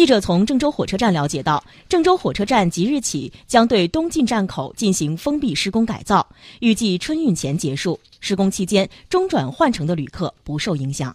记者从郑州火车站了解到郑州火车站即日起将对东进站口进行封闭施工改造预计春运前结束施工期间中转换乘的旅客不受影响。